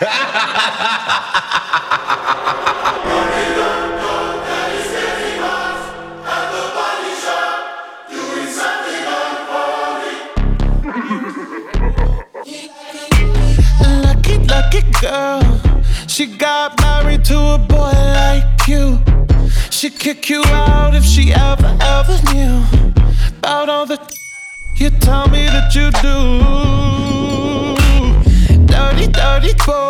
Lucky, lucky girl. She got married to a boy like you. She'd kick you out if she ever, ever knew about all the you tell me that you do. Dirty, dirty boy.